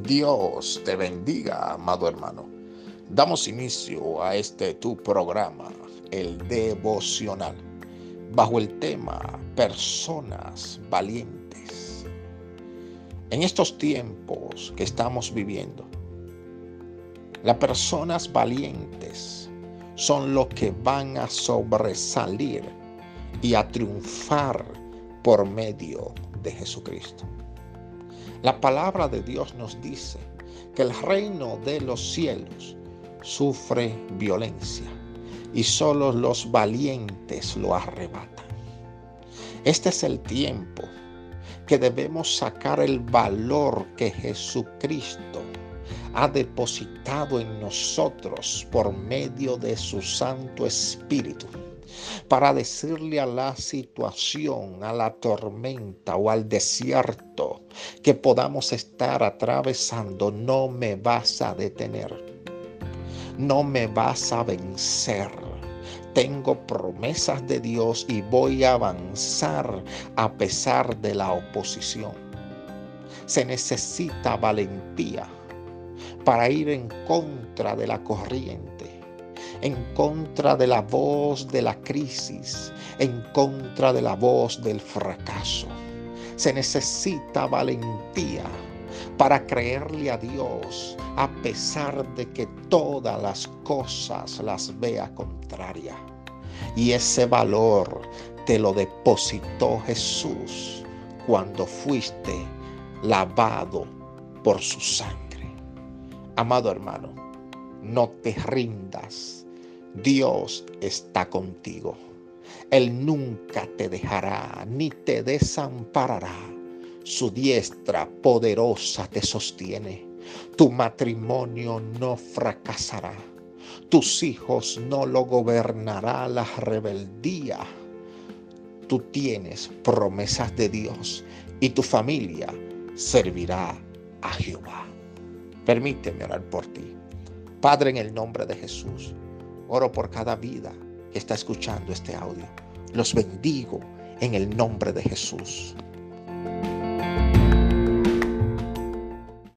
Dios te bendiga, amado hermano. Damos inicio a este tu programa, el devocional, bajo el tema Personas Valientes. En estos tiempos que estamos viviendo, las personas valientes son los que van a sobresalir y a triunfar por medio de Jesucristo. La palabra de Dios nos dice que el reino de los cielos sufre violencia y solo los valientes lo arrebatan. Este es el tiempo que debemos sacar el valor que Jesucristo ha depositado en nosotros por medio de su Santo Espíritu para decirle a la situación, a la tormenta o al desierto que podamos estar atravesando, no me vas a detener, no me vas a vencer. Tengo promesas de Dios y voy a avanzar a pesar de la oposición. Se necesita valentía para ir en contra de la corriente en contra de la voz de la crisis, en contra de la voz del fracaso. Se necesita valentía para creerle a Dios a pesar de que todas las cosas las vea contraria. Y ese valor te lo depositó Jesús cuando fuiste lavado por su sangre. Amado hermano, no te rindas Dios está contigo. Él nunca te dejará ni te desamparará. Su diestra poderosa te sostiene. Tu matrimonio no fracasará. Tus hijos no lo gobernará la rebeldía. Tú tienes promesas de Dios y tu familia servirá a Jehová. Permíteme orar por ti. Padre, en el nombre de Jesús. Oro por cada vida que está escuchando este audio. Los bendigo en el nombre de Jesús.